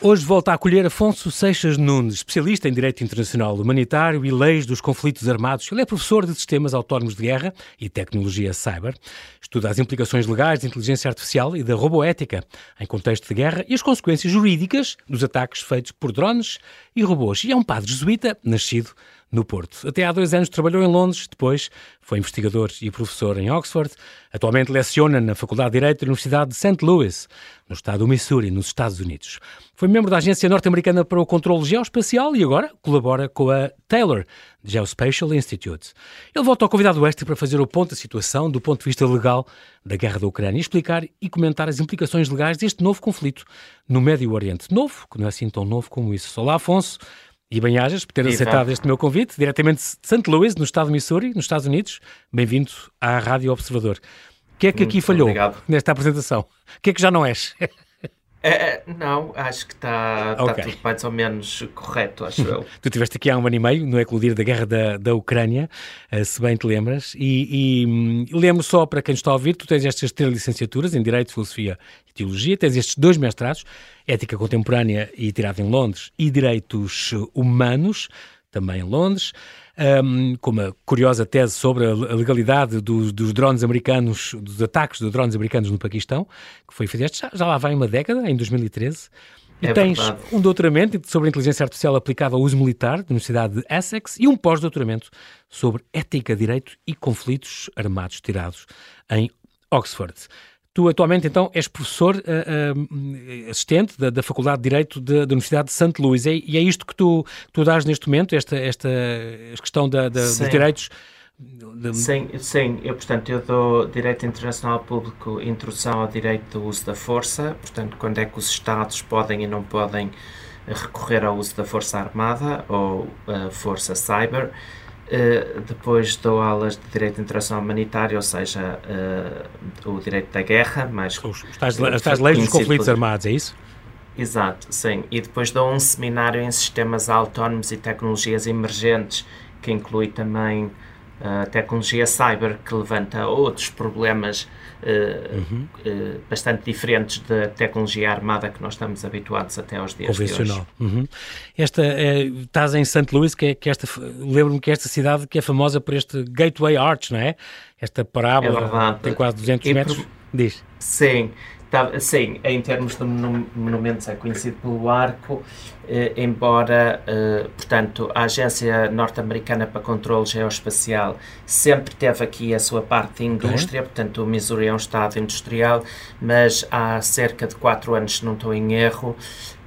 Hoje volta a acolher Afonso Seixas Nunes, especialista em Direito Internacional Humanitário e Leis dos Conflitos Armados. Ele é professor de Sistemas Autónomos de Guerra e Tecnologia Cyber. Estuda as implicações legais de inteligência artificial e da roboética em contexto de guerra e as consequências jurídicas dos ataques feitos por drones e robôs. E é um padre jesuíta nascido no Porto. Até há dois anos trabalhou em Londres, depois foi investigador e professor em Oxford. Atualmente leciona na Faculdade de Direito da Universidade de St. Louis, no estado do Missouri, nos Estados Unidos. Foi membro da Agência Norte-Americana para o Controlo Geoespacial e agora colabora com a Taylor Geospatial Institute. Ele volta ao convidado extra para fazer o ponto da situação do ponto de vista legal da guerra da Ucrânia e explicar e comentar as implicações legais deste novo conflito no Médio Oriente. Novo, que não é assim tão novo como isso. Olá, Afonso. E bem-ajas por ter Viva. aceitado este meu convite, diretamente de St. Louis, no estado de Missouri, nos Estados Unidos. Bem-vindo à Rádio Observador. O que é que Muito aqui falhou obrigado. nesta apresentação? O que é que já não és? É, é, não, acho que está tá okay. tudo mais ou menos correto, acho eu. tu estiveste aqui há um ano e meio, no eclodir da guerra da, da Ucrânia, uh, se bem te lembras, e, e um, lembro só para quem está a ouvir, tu tens estas três licenciaturas em Direito, Filosofia e Teologia, tens estes dois mestrados, Ética Contemporânea e tirado em Londres, e Direitos Humanos, também em Londres um, com uma curiosa tese sobre a legalidade do, dos drones americanos, dos ataques de drones americanos no Paquistão, que foi fizeste já, já lá vai uma década, em 2013. E é tens verdade. um doutoramento sobre inteligência artificial aplicada ao uso militar da Universidade de Essex e um pós-doutoramento sobre ética, direito e conflitos armados tirados em Oxford. Tu atualmente então és professor uh, uh, assistente da, da, Faculdade de Direito de, da Universidade de St. Louis e, e, é isto que tu, tu dás neste momento, esta, esta questão da, da, dos direitos? De... Sim, sim, eu portanto eu dou Direito Internacional Público, Introdução ao Direito do Uso da Força, portanto quando é que os Estados podem e não podem recorrer ao uso da Força Armada ou uh, Força Cyber, Uh, depois dou aulas de Direito Internacional Humanitário, ou seja, uh, o direito da guerra, mais... Os, as, leis dos conflitos por... armados, é isso? Exato, sim. E depois dou um seminário em sistemas autónomos e tecnologias emergentes, que inclui também a tecnologia cyber que levanta outros problemas uh, uhum. uh, bastante diferentes da tecnologia armada que nós estamos habituados até aos dias Convencional. de hoje. Uhum. Esta, é, estás em St. Louis, que, é, que esta, lembro-me que esta cidade que é famosa por este Gateway Arch, não é? Esta parábola é tem quase 200 e metros. Por... Diz. Sim, Tá, sim, em termos de monumentos é conhecido pelo arco, eh, embora, eh, portanto, a Agência Norte-Americana para Controlo Geoespacial sempre teve aqui a sua parte de indústria, portanto, o Missouri é um estado industrial, mas há cerca de quatro anos, se não estou em erro,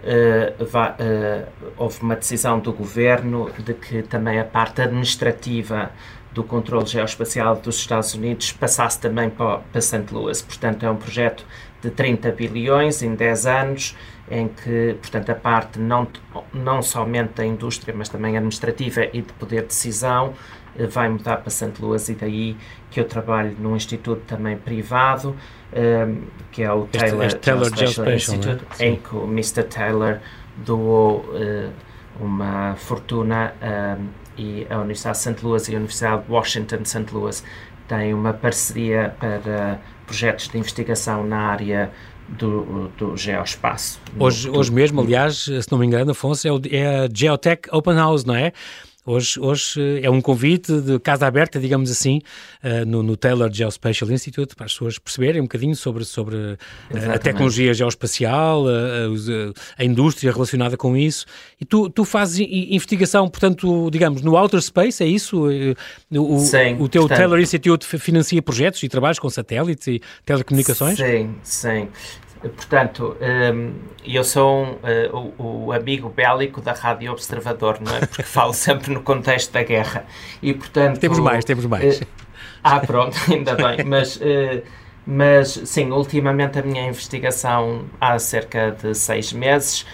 eh, eh houve uma decisão do governo de que também a parte administrativa do controle geoespacial dos Estados Unidos passasse também para, para St. Louis. Portanto, é um projeto de 30 bilhões em 10 anos, em que, portanto, a parte não, não somente da indústria, mas também administrativa e de poder de decisão eh, vai mudar para St. Louis e daí que eu trabalho num instituto também privado, um, ehm, que é o este, Taylor, este Taylor Geospatial? Institute, né? em que o Mr. Taylor doou uh, uma fortuna um, ehm, e a Universidade de St. Louis e a Universidade de Washington de St. Louis têm uma parceria para projetos de investigação na área do, do geoespaço. Hoje, hoje mesmo, aliás, se não me engano, Afonso, é, o, é a Geotech Open House, não é? Hoje, hoje eh, é um convite de casa aberta, digamos assim, uh, no, no, Taylor Geospatial Institute, para as pessoas perceberem um bocadinho sobre, sobre uh, a tecnologia geoespacial, uh, a indústria relacionada com isso. E tu, tu fazes investigação, portanto, digamos, no outer space, é isso? O, sim, o teu portanto, Taylor Institute financia projetos e trabalhos com satélites e telecomunicações? Sim, sim. Portanto, um, eu sou uh, o, amigo bélico da Rádio Observador, não é? Porque falo sempre no contexto da guerra. E, portanto, temos mais, temos mais. Uh, ah, pronto, ainda bem. Mas, uh, mas, sim, ultimamente a minha investigação, há cerca de seis meses,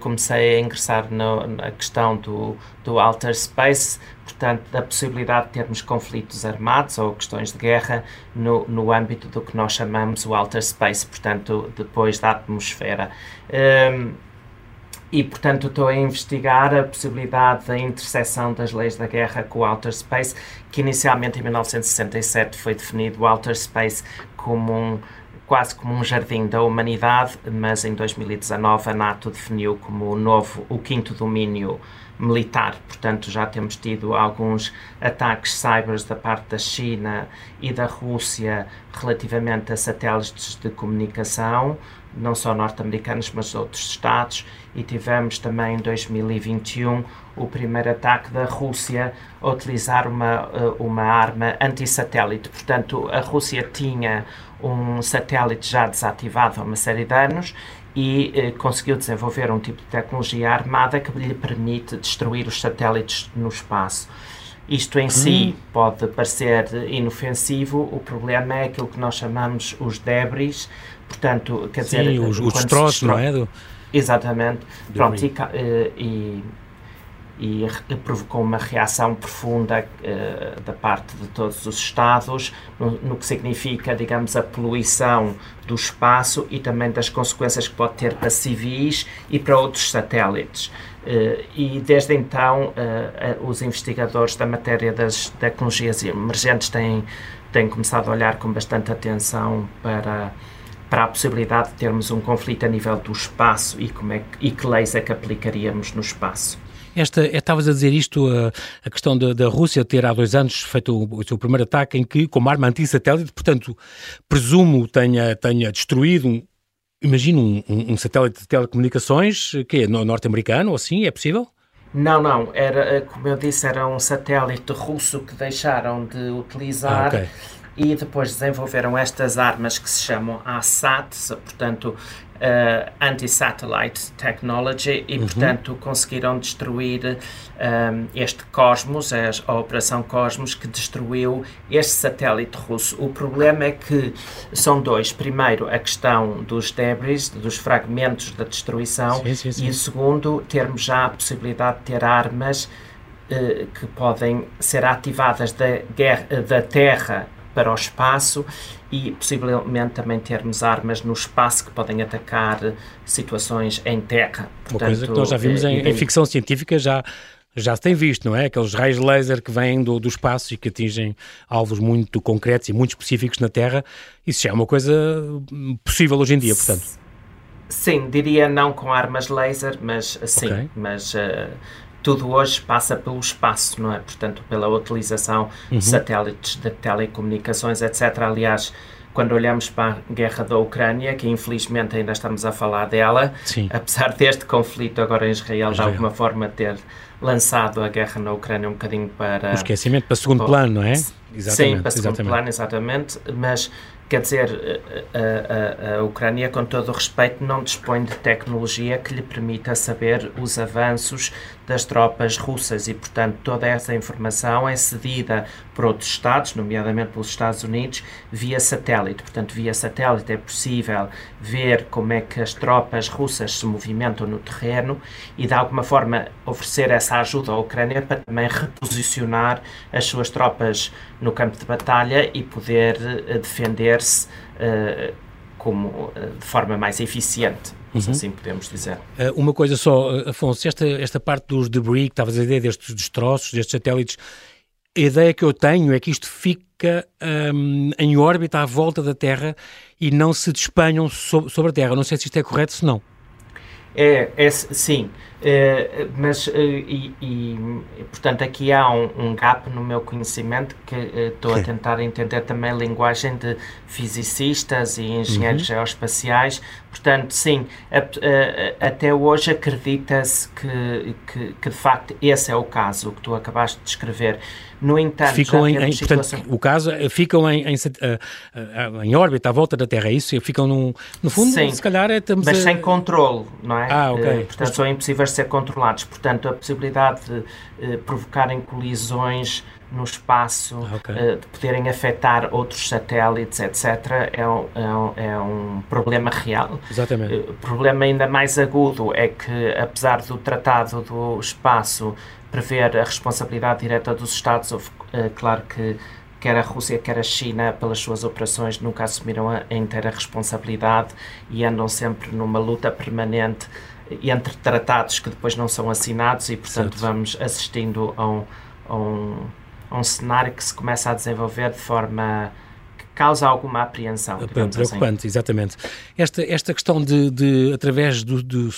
comecei a ingressar no, na questão do, do Alter Space, portanto, da possibilidade de termos conflitos armados ou questões de guerra no, no âmbito do que nós chamamos o outer space, portanto, depois da atmosfera. Um, e, portanto, estou a investigar a possibilidade da interseção das leis da guerra com o outer space, que inicialmente em 1967 foi definido o outer space como um quase como um jardim da humanidade, mas em 2019 a NATO definiu como o novo, o quinto domínio militar. Portanto, já temos tido alguns ataques cybers da parte da China e da Rússia relativamente a satélites de comunicação, não só norte-americanos, mas outros Estados, e tivemos também em 2021 o primeiro ataque da Rússia a utilizar uma, eh, uma arma anti-satélite. Portanto, a Rússia tinha um satélite já desativado há uma série de anos e eh, conseguiu desenvolver um tipo de tecnologia armada que lhe permite destruir os satélites no espaço. Isto em hum. si pode parecer inofensivo, o problema é aquilo que nós chamamos os débris, portanto, quer Sim, dizer... os, os destroços, não é? Do... Exatamente. Pronto, e, eh, e, e provocou uma reação profunda uh, da parte de todos os Estados, no, no, que significa, digamos, a poluição do espaço e também das consequências que pode ter para civis e para outros satélites. Uh, e desde então, uh, os investigadores da matéria das tecnologias emergentes têm, têm começado a olhar com bastante atenção para para a possibilidade de termos um conflito a nível do espaço e, como é que, e que leis é que aplicaríamos no espaço. Esta, é, estavas a dizer isto, a, a questão da, da, Rússia ter há dois anos feito o, o seu primeiro ataque em que, como arma anti-satélite, portanto, presumo tenha, tenha destruído um, imagino um, um, um, satélite de telecomunicações, que é norte-americano, ou assim, é possível? Não, não, era, como eu disse, era um satélite russo que deixaram de utilizar ah, okay e depois desenvolveram estas armas que se chamam ASAT, portanto, uh, Anti-Satellite Technology, e, uhum. portanto, conseguiram destruir um, eh, este Cosmos, a, a, Operação Cosmos, que destruiu este satélite russo. O problema é que são dois. Primeiro, a questão dos debris, dos fragmentos da destruição, sim, sim, sim. e segundo, termos já a possibilidade de ter armas uh, que podem ser ativadas da, guerra, da Terra para o espaço e possivelmente também termos armas no espaço que podem atacar situações em terra. Portanto, Uma coisa que nós já vimos em, em ficção científica já já se tem visto, não é? Aqueles raios laser que vêm do, do espaço e que atingem alvos muito concretos e muito específicos na Terra. Isso já é uma coisa possível hoje em dia, portanto. Sim, diria não com armas laser, mas sim, okay. mas uh, tudo hoje passa pelo espaço, não é? Portanto, pela utilização uhum. de satélites de telecomunicações, etc. Aliás, quando olhamos para a guerra da Ucrânia, que infelizmente ainda estamos a falar dela, Sim. apesar deste conflito agora em Israel, Israel, de alguma forma ter lançado a guerra na Ucrânia um bocadinho para... O esquecimento para segundo plano, não é? Exatamente, Sim, para segundo exatamente. plano, exatamente, mas Quer dizer, a, a, a, Ucrânia, com todo o respeito, não dispõe de tecnologia que lhe permita saber os avanços das tropas russas e, portanto, toda essa informação é cedida por outros Estados, nomeadamente pelos Estados Unidos, via satélite. Portanto, via satélite é possível ver como é que as tropas russas se movimentam no terreno e, de alguma forma, oferecer essa ajuda à Ucrânia para também reposicionar as suas tropas no campo de batalha e poder eh, defender-se uh, como uh, de forma mais eficiente uhum. se assim podemos dizer. Uh, uma coisa só, Afonso, esta, esta parte dos debris que estavas a dizer, destes destroços, destes satélites, a ideia que eu tenho é que isto fica um, em órbita à volta da Terra e não se despenham sobre, sobre a Terra. Não sei se isto é correto, se não. É, é sim, é, mas é, e, e, portanto aqui há um, um, gap no meu conhecimento que é, estou a tentar entender também a linguagem de fisicistas e engenheiros uhum. geoespaciais. Portanto, sim, até hoje acredita-se que, que, que de facto esse é o caso, o que tu acabaste de descrever. No entanto, ficam em, em situação... portanto, o caso é, ficam em, em, uh, em, órbita à volta da Terra, é isso? Ficam num, no fundo, Sim, se calhar é, estamos mas a... sem controle, não é? Ah, ok. Portanto, são impossíveis de ser controlados. Portanto, a possibilidade de provocarem colisões no espaço, ah, okay. uh, de poderem afetar outros satélites, etc., é um, é um, é um problema real. Exatamente. O uh, problema ainda mais agudo é que, apesar do Tratado do Espaço prever a responsabilidade direta dos Estados, houve, uh, claro que quer a Rússia, quer a China, pelas suas operações, nunca assumiram a, a inteira responsabilidade e andam sempre numa luta permanente entre tratados que depois não são assinados e, portanto, certo. vamos assistindo a um, a um, um cenário que se começa a desenvolver de forma causa alguma apreensão. Preocupante, assim. exatamente. Esta, esta questão de, de através dos do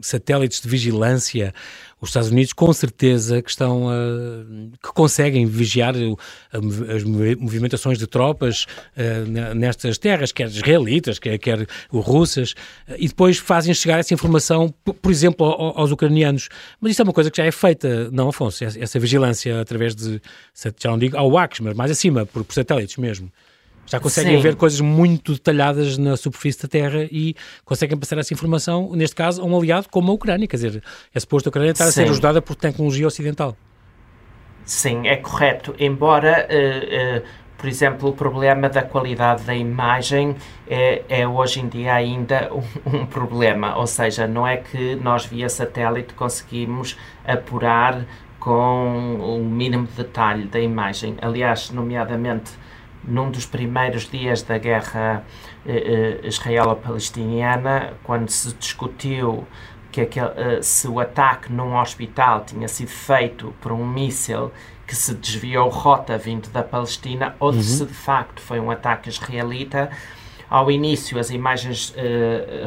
satélites de vigilância, os Estados Unidos com certeza que estão uh, que conseguem vigiar as movimentações de tropas uh, nestas terras, quer israelitas, quer, quer russas, uh, e depois fazem chegar essa informação, por exemplo, aos ucranianos. Mas isso é uma coisa que já é feita, não, Afonso? Essa vigilância através de, já não digo ao WACS, mas mais acima, por, por satélites mesmo. Já conseguem Sim. ver coisas muito detalhadas na superfície da Terra e conseguem passar essa informação, neste caso, a um aliado como a Ucrânia. Quer dizer, é suposto a Ucrânia estar Sim. a ser ajudada por tecnologia ocidental. Sim, é correto. Embora, uh, uh, por exemplo, o problema da qualidade da imagem é, é hoje em dia ainda um, um, problema. Ou seja, não é que nós via satélite conseguimos apurar com o mínimo de detalhe da imagem. Aliás, nomeadamente num dos primeiros dias da guerra eh, eh, israelo-palestiniana, quando se discutiu que aquele, eh, se o ataque num hospital tinha sido feito por um míssil que se desviou rota vindo da Palestina ou uhum. se de facto foi um ataque israelita. Ao início, as imagens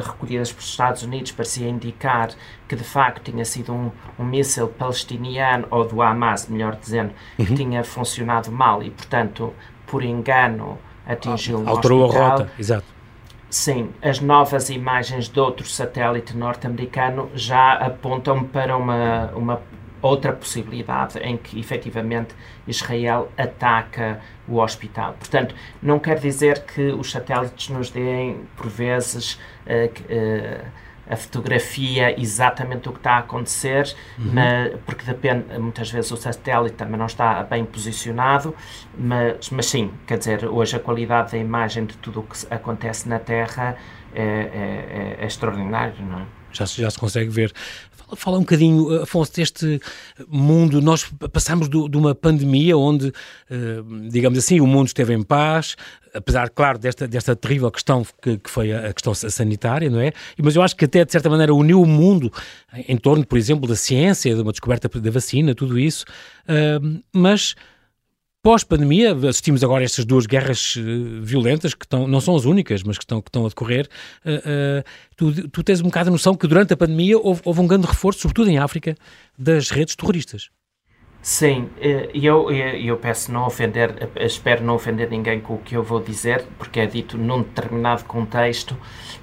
recolhidas pelos Estados Unidos pareciam indicar que de facto tinha sido um, um míssil palestiniano ou do Hamas, melhor dizendo, uhum. que tinha funcionado mal e, portanto, por engano atingiu um Alterou hospital. a rota, exato. Sim, as novas imagens de outro satélite norte-americano já apontam para uma, uma outra possibilidade em que efetivamente Israel ataca o hospital. Portanto, não quer dizer que os satélites nos deem, por vezes, uh, uh, a fotografia exatamente do que está a acontecer, uhum. mas, porque depende, muitas vezes o satélite também não está bem posicionado, mas, mas sim, quer dizer, hoje a qualidade da imagem de tudo o que acontece na Terra é, é, é, é extraordinário, não é? Já, já se consegue ver. Fala um bocadinho, Afonso, deste mundo. Nós passamos de uma pandemia onde, eh, digamos assim, o mundo esteve em paz, apesar, claro, desta, desta terrível questão que, que, foi a questão sanitária, não é? Mas eu acho que até, de certa maneira, uniu o mundo em torno, por exemplo, da ciência, de uma descoberta da vacina, tudo isso. Uh, mas pós-pandemia, assistimos agora a estas duas guerras uh, violentas, que estão, não são as únicas, mas que estão, que estão a decorrer. Uh, tu, tu, tens um bocado a noção que durante a pandemia houve, houve um grande reforço, sobretudo em África, das redes terroristas. Sim, e eu, eu peço não ofender, espero não ofender ninguém com o que eu vou dizer, porque é dito num determinado contexto,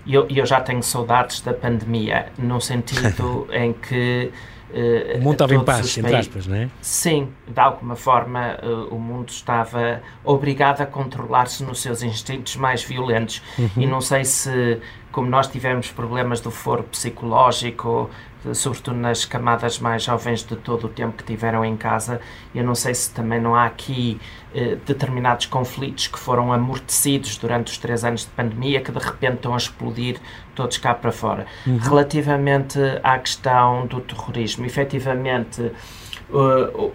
e eu, eu já tenho saudades da pandemia, no sentido em que o mundo estava em paz, entre aspas, não é? Sim, de alguma forma uh, o mundo estava obrigado a controlar-se nos seus instintos mais violentos. Uhum. E não sei se, como nós tivemos problemas do foro psicológico, sobretudo nas camadas mais jovens de todo o tempo que tiveram em casa. Eu não sei se também não há aqui eh, determinados conflitos que foram amortecidos durante os três anos de pandemia que de repente estão a explodir todos cá para fora. Uhum. Relativamente à questão do terrorismo, efetivamente o,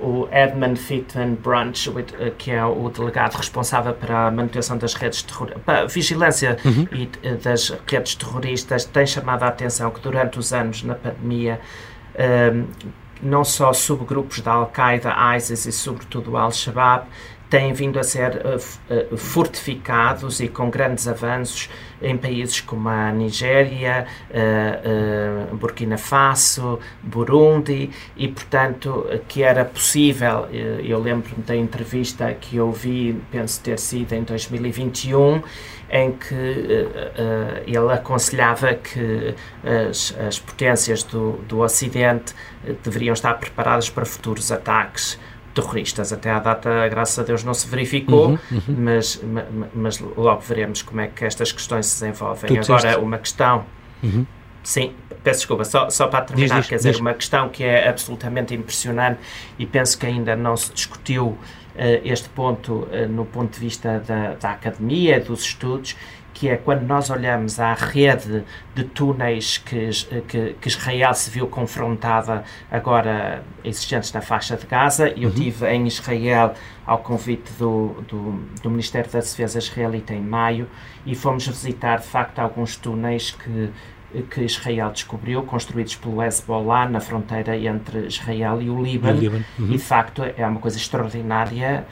o Edmund Fitton Brunch, que é o delegado responsável para a manutenção das redes terroristas, para a vigilância uhum. e, das redes terroristas, tem chamado a atenção que durante os anos na pandemia um, não só subgrupos da Al-Qaeda, ISIS e sobretudo Al-Shabaab têm vindo a ser uh, fortificados e com grandes avanços em países como a Nigéria, uh, Burkina Faso, Burundi, e portanto que era possível, eu lembro-me da entrevista que eu vi, penso ter sido em 2021, em que uh, ele aconselhava que as, as potências do, do Ocidente deveriam estar preparadas para futuros ataques terroristas. Até à data, graças a Deus, não se verificou, uhum, uhum. Mas, mas, mas, logo veremos como é que estas questões se desenvolvem. Tu Agora, uma questão. Uhum. Sim, peço desculpa, só, só para terminar, diz, diz, quer dizer, diz. uma questão que é absolutamente impressionante e penso que ainda não se discutiu este ponto uh, no ponto de vista da, da academia, dos estudos, que é quando nós olhamos à rede de túneis que, que, que Israel se viu confrontada agora existentes na faixa de Gaza. Eu uhum. tive em Israel ao convite do, do, do, Ministério da Defesa israelita em maio e fomos visitar de facto alguns túneis que que Israel descobriu, construídos pelo Hezbollah na fronteira entre Israel e o Líbano. Líbano. Uhum. E, de facto, é uma coisa extraordinária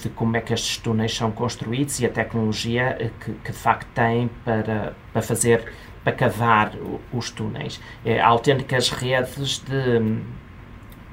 de como é que estes túneis são construídos e a tecnologia que, que de facto têm para, para fazer, para cavar os túneis. É, autênticas redes de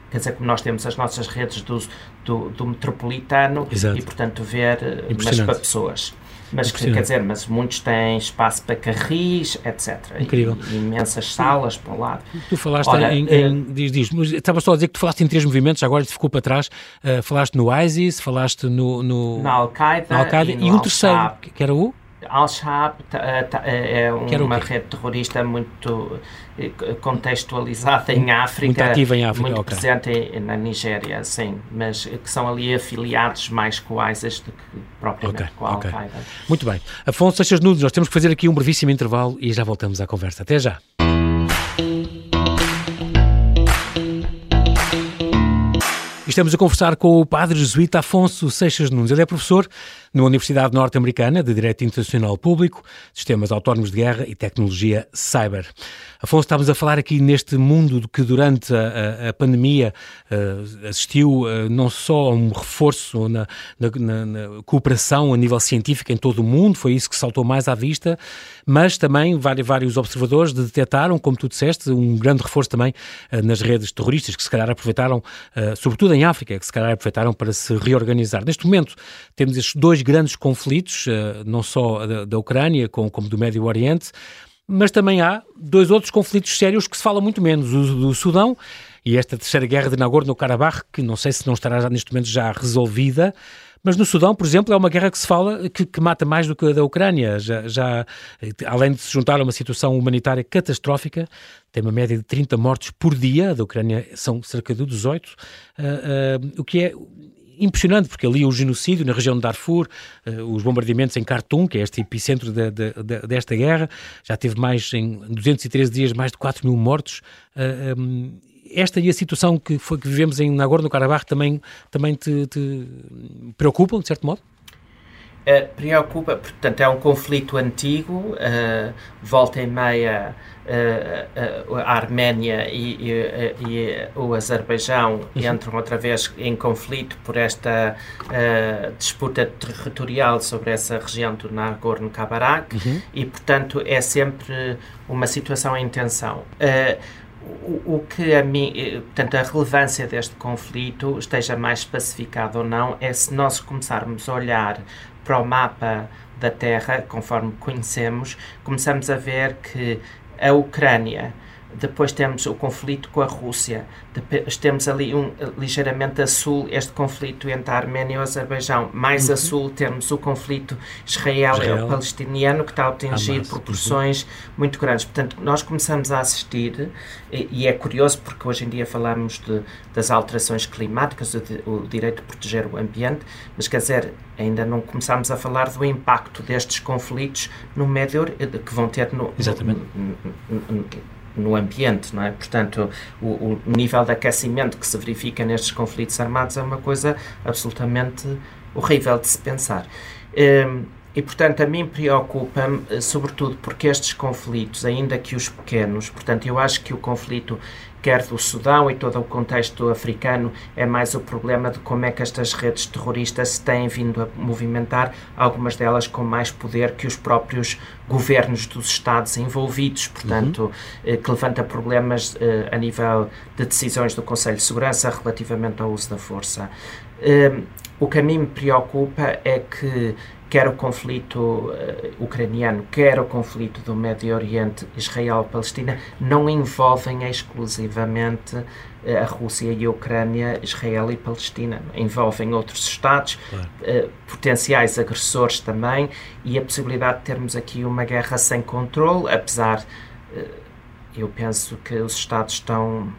quer dizer, como nós temos as nossas redes do, do, do metropolitano Exato. e, portanto, ver, mas para pessoas. Mas quer dizer, mas muitos têm espaço para carris, etc. Incrível. E, imensas salas para o lado. Tu falaste Ora, em, em uh, diz, diz, mas estava só a dizer que tu falaste em três movimentos, agora te ficou para trás. Uh, falaste no ISIS, falaste no, no na Al-Qaeda Al e, e, um terceiro, que era o? Al-Shabaab é, é uma rede terrorista muito eh, contextualizada em África, muito ativa em África, muito okay. presente na Nigéria, sim, mas que são ali afiliados mais com o ISIS do que propriamente okay, com a Al-Qaeda. Muito bem. Afonso Seixas Nudes, nós temos que fazer aqui um brevíssimo intervalo e já voltamos à conversa. Até já. Estamos a conversar com o padre jesuíta Afonso Seixas Nunes. Ele é professor na Universidade Norte-Americana de Direito Internacional Público, Sistemas Autónomos de Guerra e Tecnologia Cyber. Afonso, estamos a falar aqui neste mundo que durante a, a, a pandemia uh, assistiu uh, não só a um reforço na, na, na, cooperação a nível científico em todo o mundo, foi isso que saltou mais à vista, mas também vários, vários observadores detectaram, como tu disseste, um grande reforço também uh, nas redes terroristas, que se calhar aproveitaram, sobretudo em África, que se calhar aproveitaram para se reorganizar. Neste momento temos estes dois grandes conflitos, não só da, Ucrânia como, do Médio Oriente, mas também há dois outros conflitos sérios que se fala muito menos, o do Sudão e esta terceira guerra de Nagorno-Karabakh, que não sei se não estará neste momento já resolvida, mas no Sudão, por exemplo, é uma guerra que se fala que, que mata mais do que a da Ucrânia. Já, já, além de se juntar a uma situação humanitária catastrófica, tem uma média de 30 mortes por dia, a da Ucrânia são cerca de 18, uh, uh, o que é impressionante, porque ali o genocídio na região de Darfur, uh, os bombardeamentos em Khartoum, que é este epicentro de, de, de, desta guerra, já teve mais, em 213 dias, mais de 4 mil mortos. Eh, um, esta e a situação que, foi, que vivemos em Nagorno-Karabakh também, também te, te preocupam, de certo modo? Uh, preocupa, portanto, é um conflito antigo, uh, volta e meia uh, a Arménia e, e, e, o Azerbaijão uhum. entram outra vez em conflito por esta disputa territorial sobre essa região do Nagorno-Karabakh uhum. e, portanto, é sempre uma situação em tensão. O, o, que a mim, portanto, a relevância deste conflito, esteja mais especificado ou não, é se nós começarmos a olhar para o mapa da Terra, conforme conhecemos, começamos a ver que a Ucrânia, depois temos o conflito com a Rússia, depois temos ali um, ligeiramente a sul este conflito entre a Arménia e o Azerbaijão. Mais uhum. a sul temos o conflito israel-palestiniano que está a atingir Hamas. proporções uhum. muito grandes. Portanto, nós começamos a assistir, e, e, é curioso porque hoje em dia falamos de, das alterações climáticas, o, o direito de proteger o ambiente, mas quer dizer, ainda não começamos a falar do impacto destes conflitos no médio que vão ter no, Exatamente. no, no, no ambiente, não é? Portanto, o, o, nível de aquecimento que se verifica nestes conflitos armados é uma coisa absolutamente horrível de se pensar. Um, e, portanto, a mim preocupa-me, eh, sobretudo porque estes conflitos, ainda que os pequenos, portanto, eu acho que o conflito quer do Sudão e todo o contexto africano, é mais o problema de como é que estas redes terroristas se têm vindo a movimentar, algumas delas com mais poder que os próprios governos dos Estados envolvidos, portanto, uhum. que levanta problemas eh, a nível de decisões do Conselho de Segurança relativamente ao uso da força. Eh, o que a mim me preocupa é que quer o conflito uh, ucraniano, quer o conflito do Médio Oriente, Israel-Palestina, não envolvem exclusivamente uh, a Rússia e a Ucrânia, Israel e Palestina. Envolvem outros Estados, claro. uh, potenciais agressores também, e a possibilidade de termos aqui uma guerra sem controle, apesar, eu penso que os Estados estão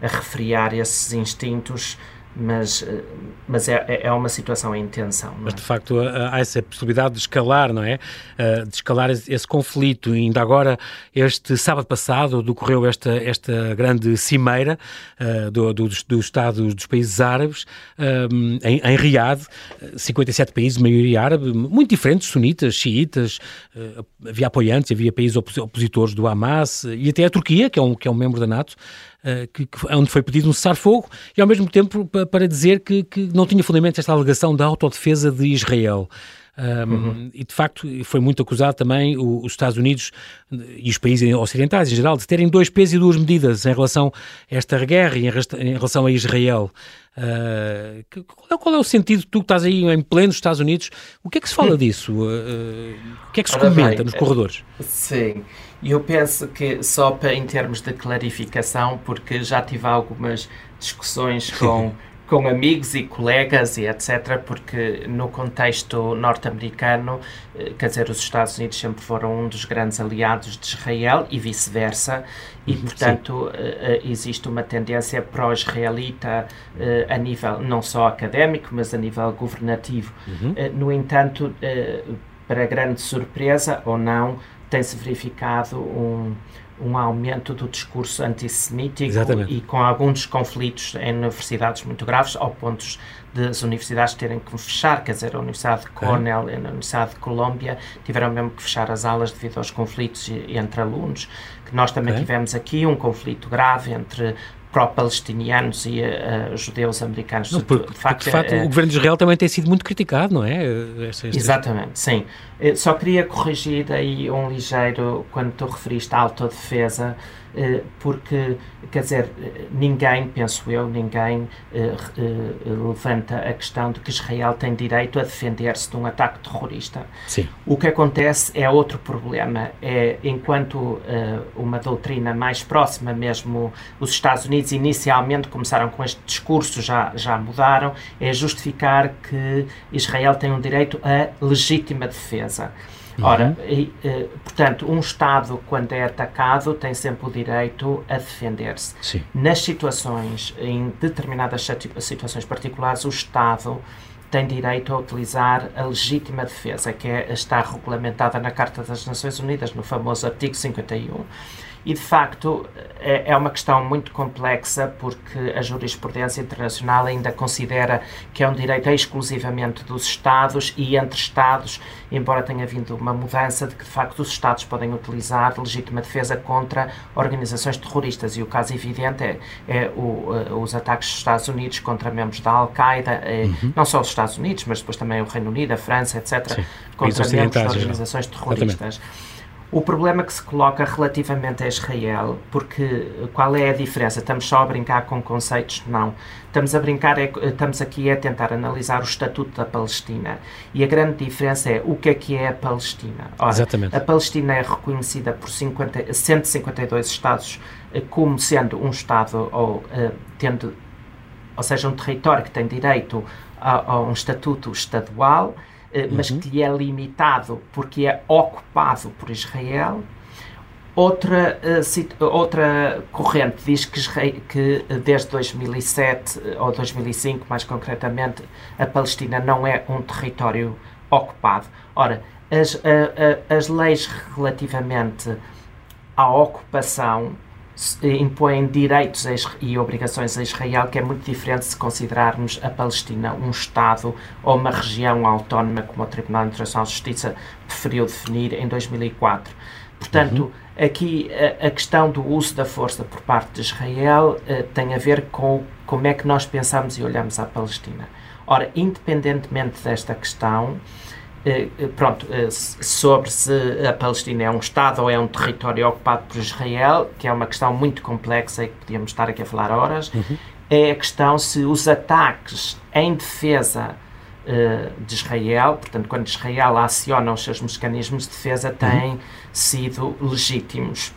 a refriar esses instintos mas, eh, mas é, é, é uma situação em tensão. Mas, de facto, há essa possibilidade de escalar, não é? Eh, de escalar esse conflito. E ainda agora, este sábado passado, decorreu esta, esta grande cimeira do, do, do Estado dos países árabes em, em Riad, 57 países, maioria árabe, muito diferentes, sunitas, xiitas, havia apoiantes, havia países opositores do Hamas e até a Turquia, que é um, que é um membro da NATO, que, que, onde foi pedido um cessar-fogo e, ao mesmo tempo, para dizer que, que não tinha fundamento esta alegação da autodefesa de Israel. Um, uhum. E de facto foi muito acusado também o, os Estados Unidos e os países ocidentais em geral de terem dois pesos e duas medidas em relação a esta guerra e em, relação a Israel. Uh, qual, é, qual, é, o sentido? Tu que estás aí em pleno Estados Unidos, o que é que se fala disso? Uh, o que é que se comenta nos corredores? Sim, eu penso que só para, em termos de clarificação, porque já tive algumas discussões com com amigos e colegas e etc., porque no contexto norte-americano, eh, quer dizer, os Estados Unidos sempre foram um dos grandes aliados de Israel e vice-versa, e uhum, portanto Sim. Eh, existe uma tendência pró-israelita eh, a nível não só académico, mas a nível governativo. Uhum. No entanto, para grande surpresa ou não, tem-se verificado um um aumento do discurso antissemítico Exatamente. e com alguns conflitos em universidades muito graves, ao ponto de as universidades terem que fechar, quer dizer, a Universidade de Cornell e a Universidade de Colômbia tiveram mesmo que fechar as aulas devido aos conflitos entre alunos, que nós também tivemos aqui um conflito grave entre pró-palestinianos e uh, judeus americanos. Não, porque, de facto, de facto uh, o governo de Israel também tem sido muito criticado, não é? Esta, esta... Exatamente, sim. Eu só queria corrigir aí um ligeiro, quando tu referiste à autodefesa, eh, porque, quer dizer, ninguém, penso eu, ninguém eh, eh, levanta a questão de que Israel tem direito a defender-se de um ataque terrorista. Sim. O que acontece é outro problema. É, enquanto uma doutrina mais próxima, mesmo os Estados Unidos inicialmente começaram com este discurso, já, já mudaram, é justificar que Israel tem um direito a legítima defesa. Ora, uhum. e, eh, portanto, um Estado, quando é atacado, tem sempre o direito a defender-se. Nas situações, em determinadas situações particulares, o Estado tem direito a utilizar a legítima defesa, que é, está regulamentada na Carta das Nações Unidas, no famoso artigo 51. E, de facto, é, é uma questão muito complexa porque a jurisprudência internacional ainda considera que é um direito exclusivamente dos Estados e entre Estados, embora tenha vindo uma mudança de que, de facto, os Estados podem utilizar legítima defesa contra organizações terroristas. E o caso evidente é, é o, eh, os ataques dos Estados Unidos contra membros da Al-Qaeda, é, uhum. não só os Estados Unidos, mas depois também o Reino Unido, a França, etc., Sim. contra membros de organizações terroristas. Exatamente. O problema que se coloca relativamente a Israel, porque qual é a diferença? Estamos só a brincar com conceitos? Não. Estamos a brincar, é, estamos aqui a tentar analisar o Estatuto da Palestina. E a grande diferença é o que é que é a Palestina. Ora, Exatamente. A Palestina é reconhecida por 50, 152 Estados eh, como sendo um Estado ou uh, tendo, ou seja, um território que tem direito a, a um estatuto estadual mas uhum. que lhe é limitado porque é ocupado por Israel. Outra, uh, outra corrente diz que, que desde 2007 eh, ou 2005, mais concretamente, a Palestina não é um território ocupado. Ora, as, as leis relativamente à ocupação impõem direitos e obrigações a Israel que é muito diferente se considerarmos a Palestina um Estado ou uma região autónoma, como o Tribunal Internacional de Justiça preferiu definir em 2004. Portanto, uhum. aqui a, a, questão do uso da força por parte de Israel uh, tem a ver com como é que nós pensamos e olhamos à Palestina. Ora, independentemente desta questão, eh, eh, pronto, eh, sobre se a Palestina é um Estado ou é um território ocupado por Israel, que é uma questão muito complexa e que podíamos estar aqui a falar horas, uhum. é a questão se os ataques em defesa de Israel, portanto, quando Israel aciona os seus mecanismos de defesa, têm uhum. sido legítimos.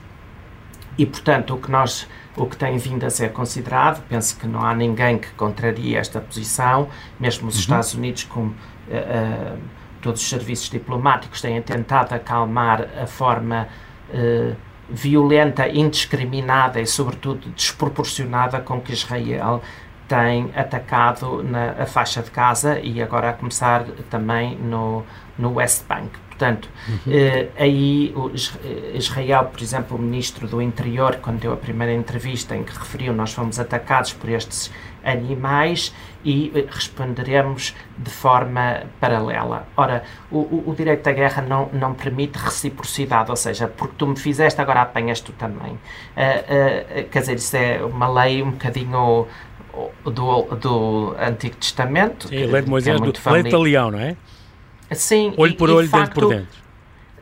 E, portanto, o que nós o que tem vindo a ser considerado, penso que não há ninguém que contraria esta posição, mesmo os uhum. Estados Unidos com uh, uh, todos os serviços diplomáticos têm tentado acalmar a forma eh, violenta, indiscriminada e, sobretudo, desproporcionada com que Israel tem atacado na a faixa de Gaza e agora a começar também no, no West Bank. Portanto, uhum. eh, aí Israel, por exemplo, o ministro do Interior, quando deu a primeira entrevista em que referiu nós fomos atacados por estes animais e eh, responderemos de forma paralela. Ora, o, o, direito da guerra não, não permite reciprocidade, ou seja, porque tu me fizeste, agora apanhas tu também. Uh, uh, quer dizer, isso é uma lei um bocadinho do, do Antigo Testamento. Sim, a lei de Moisés, é do lei de leão, não é? Sim. Olho por e, olho, facto, dentro por dentro.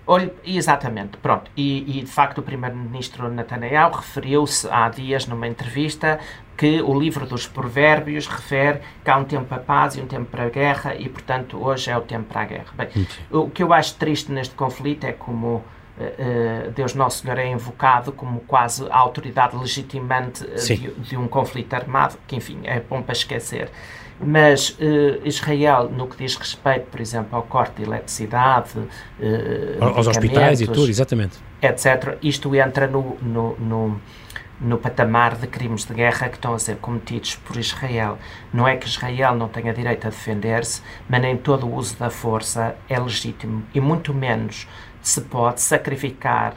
Olho, exatamente, pronto. E, e de facto o primeiro-ministro Netanyahu referiu-se há dias numa entrevista que o livro dos provérbios refere que há um tempo para a paz e um tempo para a guerra e, portanto, hoje é o tempo para a guerra. Bem, o que eu acho triste neste conflito é como Uh, Deus Nosso Senhor é invocado como quase a autoridade legitimante uh, de, de, um conflito armado, que enfim é bom para esquecer. Mas uh, Israel, no que diz respeito, por exemplo, ao corte de eletricidade, uh, aos hospitais e tudo, exatamente, etc., isto entra no, no, no, no, patamar de crimes de guerra que estão a ser cometidos por Israel. Não é que Israel não tenha direito a defender-se, mas nem todo o uso da força é legítimo e muito menos se pode sacrificar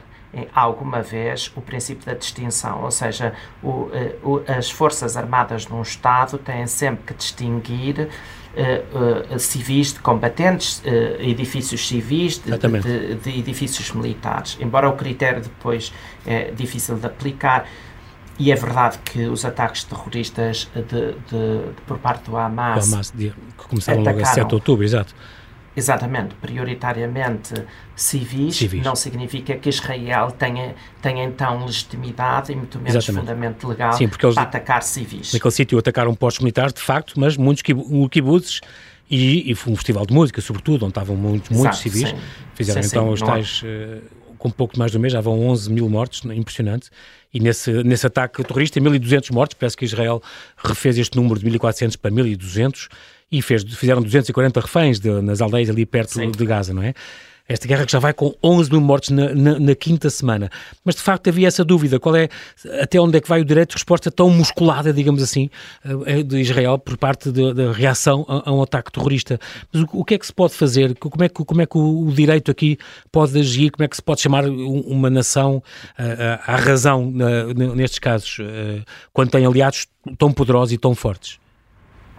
alguma vez o princípio da distinção, ou seja, o, eh, o, as Forças Armadas de um Estado têm sempre que distinguir uh, uh, civis de combatentes, uh, edifícios civis de, de, de, edifícios militares, embora o critério depois é difícil de aplicar. E é verdade que os ataques terroristas de, por parte do Hamas, o Hamas que começaram logo a 7 de outubro, exato Exatamente, prioritariamente civis, civis, não significa que Israel tenha, tenha então legitimidade e muito menos Exatamente. fundamento legal Sim, para eles, atacar civis. Naquele sítio atacaram postos militares, de facto, mas muitos kibbutz e, e um festival de música, sobretudo, onde estavam muitos, muitos Exato, civis, sim. fizeram sim, então sim, os tais, uh, com pouco mais de um mês, já vão 11 mil mortos, impressionante, e nesse, nesse ataque terrorista, 1.200 mortos, parece que Israel refez este número de 1.400 para 1.200, e fez, fizeram 240 reféns de, nas aldeias ali perto Sim. de Gaza, não é? Esta guerra que já vai com 11 mil mortes na, na, na, quinta semana. Mas de facto havia essa dúvida: qual é, até onde é que vai o direito de resposta tão musculada, digamos assim, eh, de Israel por parte da reação a, a, um ataque terrorista? Mas o, o, que é que se pode fazer? Como é que, como é que o, o, direito aqui pode agir? Como é que se pode chamar uma nação uh, à razão nestes casos, quando tem aliados tão poderosos e tão fortes?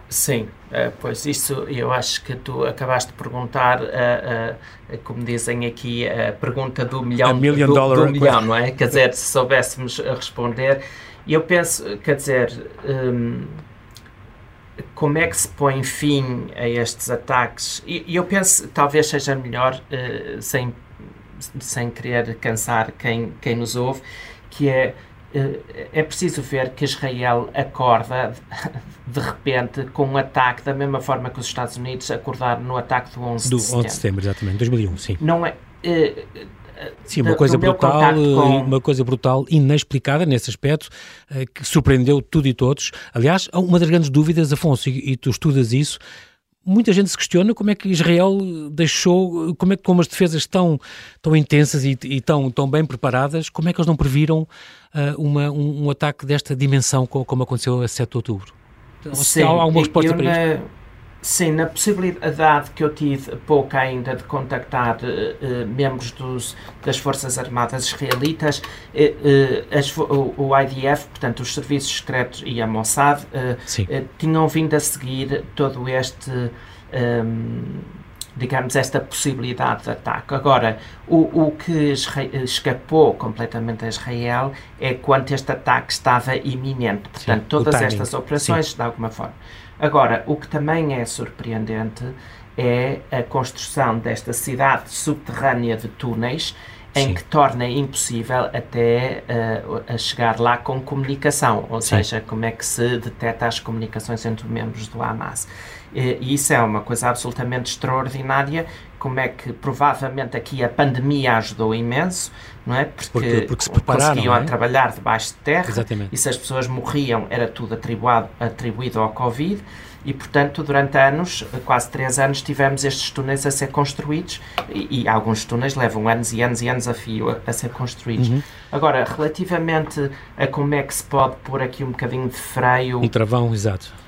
Sim, uh, pois isso eu acho que tu acabaste de perguntar, uh, uh, como dizem aqui, a pergunta do milhão, do, do, milhão, não é? Quer dizer, se soubéssemos responder. E eu penso, quer dizer, um, como é que se põe fim a estes ataques? E, e eu penso talvez seja melhor, sem, sem querer cansar quem, quem nos ouve, que é é preciso ver que Israel acorda de repente com um ataque da mesma forma que os Estados Unidos acordaram no ataque do 11 do de setembro. 11 de setembro, exatamente, 2001, sim. Não é... é Sim, uma coisa brutal, com... uma coisa brutal, inexplicada nesse aspecto, eh, que surpreendeu tudo e todos. Aliás, uma das grandes dúvidas, Afonso, e tu estudas isso, muita gente se questiona como é que Israel deixou, como é que com as defesas tão, tão intensas e, e tão, tão bem preparadas, como é que eles não previram uh, uma, um, um, ataque desta dimensão como, aconteceu a 7 de outubro? Sim, há alguma resposta para isto? Sim, na possibilidade que eu tive pouca ainda de contactar uh, membros dos, das Forças Armadas israelitas, uh, as, o, o, IDF, portanto os serviços secretos e a Mossad, tinham vindo a seguir todo este... Um, digamos, esta possibilidade de ataque. Agora, o, o que escapou completamente a Israel é quando este ataque estava iminente. Portanto, Sim, todas estas operações, Sim. de alguma forma. Agora, o que também é surpreendente é a construção desta cidade subterrânea de túneis em Sim. que torna impossível até uh, a chegar lá com comunicação, ou Sim. seja, como é que se detecta as comunicações entre membros do Hamas. E isso é uma coisa absolutamente extraordinária. Como é que provavelmente aqui a pandemia ajudou imenso, não é? Porque, porque, porque se conseguiam é? trabalhar debaixo de terra Exatamente. e se as pessoas morriam era tudo atribuído, atribuído ao Covid e, portanto, durante anos, quase três anos, tivemos estes túneis a ser construídos e, e alguns túneis levam anos e anos e anos a fio a, a ser construídos. Uhum. Agora, relativamente a como é que se pode pôr aqui um bocadinho de freio... Um travão, exato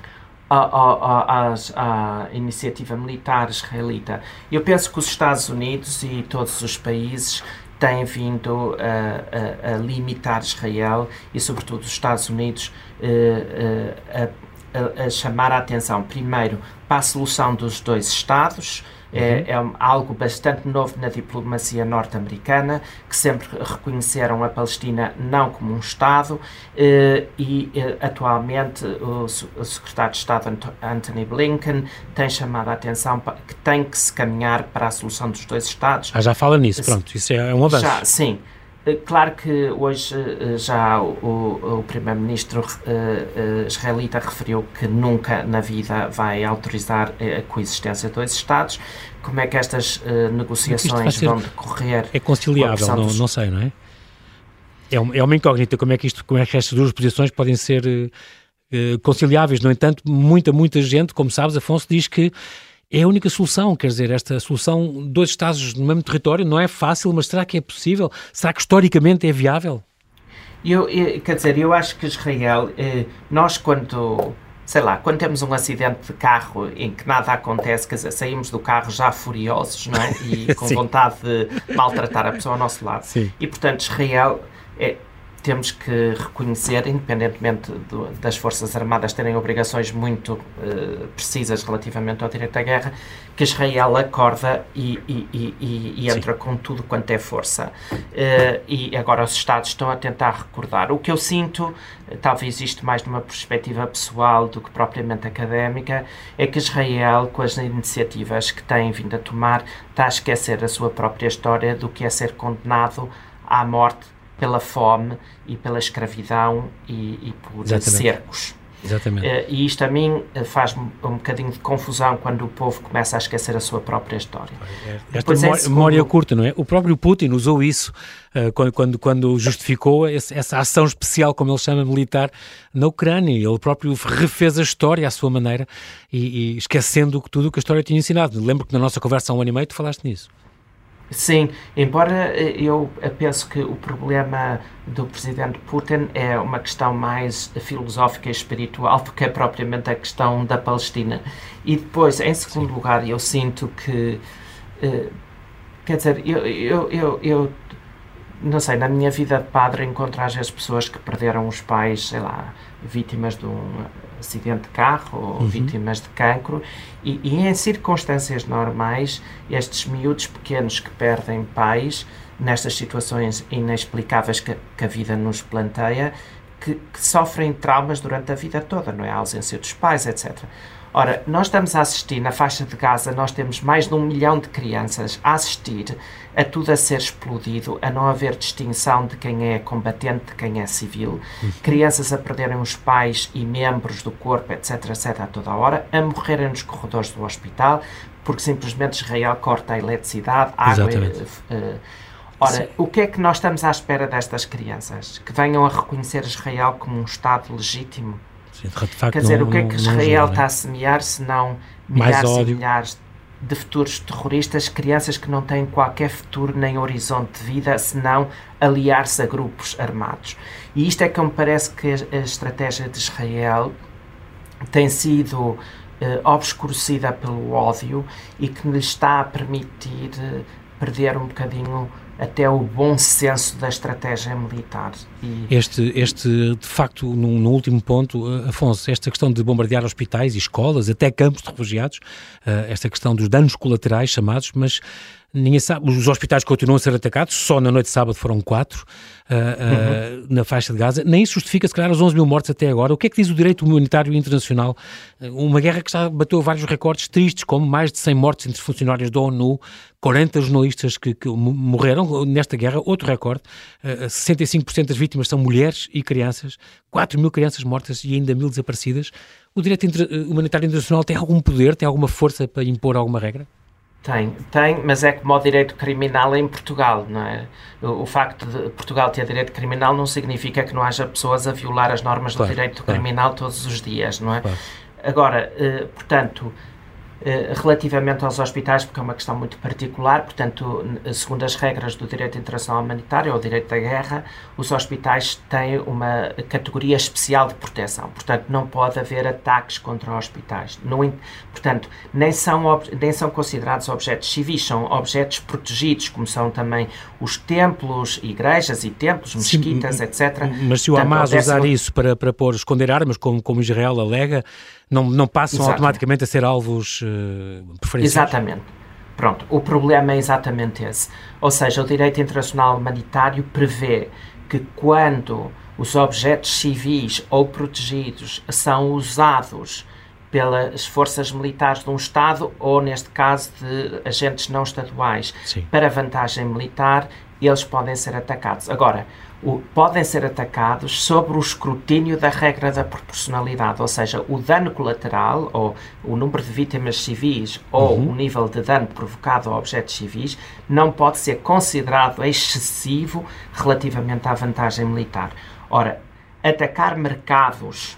à, iniciativa militar israelita. Eu penso que os Estados Unidos e todos os países têm vindo a, a, a limitar Israel e, sobretudo, os Estados Unidos eh, eh, a, a chamar a atenção, primeiro, para a solução dos dois Estados é, uhum. é, algo bastante novo na diplomacia norte-americana, que sempre reconheceram a Palestina não como um Estado, eh, e eh, atualmente o, o, secretário de Estado Anthony Blinken tem chamado a atenção que tem que se caminhar para a solução dos dois Estados. Ah, já fala nisso, pronto, isso é um avanço. Já, sim. Eh, claro que hoje eh, já o, o primeiro-ministro uh, israelita referiu que nunca na vida vai autorizar a coexistência de dois Estados. Como é que estas negociações vão decorrer? É conciliável, não, dos... não sei, não é? É, um, é uma incógnita como é que isto, como é que estas duas posições podem ser conciliáveis. No entanto, muita, muita gente, como sabes, Afonso, diz que é a única solução, quer dizer, esta solução, dois Estados no mesmo território, não é fácil, mas será que é possível? Será que historicamente é viável? Eu, eu quer dizer, eu acho que Israel, eh, nós quando, sei lá, quando temos um acidente de carro em que nada acontece, quer dizer, saímos do carro já furiosos, não é? E com vontade de maltratar a pessoa ao nosso lado. Sim. E, portanto, Israel é, temos que reconhecer, independentemente do, das Forças Armadas terem obrigações muito uh, precisas relativamente ao direito à guerra, que Israel acorda e, e, e, e entra Sim. com tudo quanto é força. Uh, e agora os Estados estão a tentar recordar. O que eu sinto, talvez isto mais numa perspectiva pessoal do que propriamente académica, é que Israel, com as iniciativas que tem vindo a tomar, está a esquecer a sua própria história do que é ser condenado à morte pela fome e pela escravidão e, e por Exatamente. cercos. Exatamente. Uh, e isto a mim uh, faz-me um bocadinho de confusão quando o povo começa a esquecer a sua própria história. É, esta memória, segundo... memória, curta, não é? O próprio Putin usou isso uh, quando, quando, quando, justificou esse, essa ação especial, como ele chama, militar, na Ucrânia. Ele próprio refez a história à sua maneira e, e esquecendo tudo o que a história tinha ensinado. Lembro que na nossa conversa há um ano e meio tu falaste nisso. Sim, embora eh, eu penso que o problema do presidente Putin é uma questão mais filosófica e espiritual do que é propriamente a questão da Palestina. E depois, em segundo lugar, eu sinto que, uh, quer dizer, eu, eu, eu, eu, não sei, na minha vida de padre encontro às vezes pessoas que perderam os pais, sei lá, vítimas de um acidente de carro ou uhum. vítimas de cancro e, e, em circunstâncias normais estes miúdos pequenos que perdem pais nestas situações inexplicáveis que, que a vida nos planteia que, que, sofrem traumas durante a vida toda, não é? A ausência dos pais, etc. Ora, nós estamos a assistir na faixa de Gaza, nós temos mais de um milhão de crianças a assistir a tudo a ser explodido, a não haver distinção de quem é combatente, de quem é civil, uhum. crianças a perderem os pais e membros do corpo, etc, etc, a toda a hora, a morrerem nos corredores do hospital, porque simplesmente Israel corta a eletricidade, a água. Uh, ora, Sim. o que é que nós estamos à espera destas crianças? Que venham a reconhecer Israel como um Estado legítimo? Sim, facto, Quer dizer, não, o que é que Israel está a semear se não milhares e milhares de futuros terroristas, crianças que não têm qualquer futuro nem horizonte de vida, senão aliar-se a grupos armados. E isto é que me parece que a, estratégia de Israel tem sido uh, obscurecida pelo ódio e que lhe está a permitir uh, perder um bocadinho até o bom senso da estratégia militar. E... Este, este, de facto, no, no, último ponto, eh, Afonso, esta questão de bombardear hospitais e escolas, até campos de refugiados, uh, esta questão dos danos colaterais chamados, mas ninguém sabe, os hospitais continuam a ser atacados, só na noite de sábado foram quatro uh, uh, uhum. na faixa de Gaza, nem isso justifica se calhar os 11 mil mortos até agora. O que é que diz o direito humanitário internacional? Uma guerra que já bateu vários recordes tristes, como mais de 100 mortes entre funcionários da ONU, 40 jornalistas que, que morreram nesta guerra, outro recorde, uh, 65% das vítimas são mulheres e crianças, 4 mil crianças mortas e ainda mil desaparecidas. O direito humanitário internacional tem algum poder, tem alguma força para impor alguma regra? Tem, tem, mas é como o direito criminal em Portugal, não é? O, o, facto de Portugal ter direito criminal não significa que não haja pessoas a violar as normas claro, do direito claro. criminal todos os dias, não é? Claro. Agora, eh, portanto, relativamente aos hospitais, porque é uma questão muito particular, portanto, segundo as regras do direito internacional humanitário ou direito da guerra, os hospitais têm uma categoria especial de proteção, portanto, não pode haver ataques contra hospitais. No, portanto, nem são, nem são considerados objetos civis, são objetos protegidos, como são também os templos, igrejas e templos, mesquitas, Sim, etc. Mas se o Hamas usar isso para, para pôr, esconder armas, como, como Israel alega, não, não passam Exatamente. automaticamente a ser alvos uh, preferenciais. Exatamente. Pronto, o problema é exatamente esse. Ou seja, o direito internacional humanitário prevê que quando os objetos civis ou protegidos são usados pelas forças militares de um Estado ou, neste caso, de agentes não estaduais Sim. para vantagem militar, eles podem ser atacados. Agora, o, podem ser atacados sobre o escrutínio da regra da proporcionalidade, ou seja, o dano colateral, ou o número de vítimas civis, ou uhum. o nível de dano provocado a objetos civis, não pode ser considerado excessivo relativamente à vantagem militar. Ora, atacar mercados,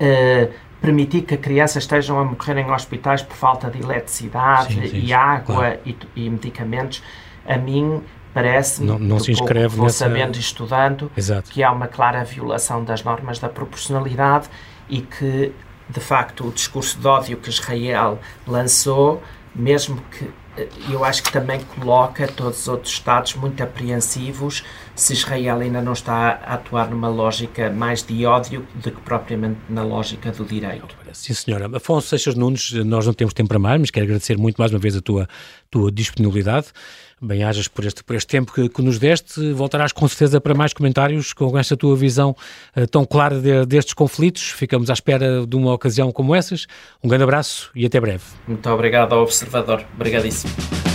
uh, permitir que crianças estejam a morrer em hospitais por falta de eletricidade sim, sim, e água claro. e, e medicamentos, a mim parece-me, não, não se inscreve nessa... sabendo e estudando, Exato. que há uma clara violação das normas da proporcionalidade e que, de facto, o discurso de ódio que Israel lançou, mesmo que eh, eu acho que também coloca todos os outros Estados muito apreensivos se Israel ainda não está a atuar numa lógica mais de ódio do que propriamente na lógica do direito. Sim, senhora. Afonso Seixas Nunes, nós não temos tempo para mais, mas quero agradecer muito mais uma vez a tua, tua disponibilidade. Bem-ajas por este, por este tempo que, que, nos deste. Voltarás com certeza para mais comentários com esta tua visão uh, tão clara de, destes conflitos. Ficamos à espera de uma ocasião como essas. Um grande abraço e até breve. Muito obrigado ao observador. Obrigadíssimo.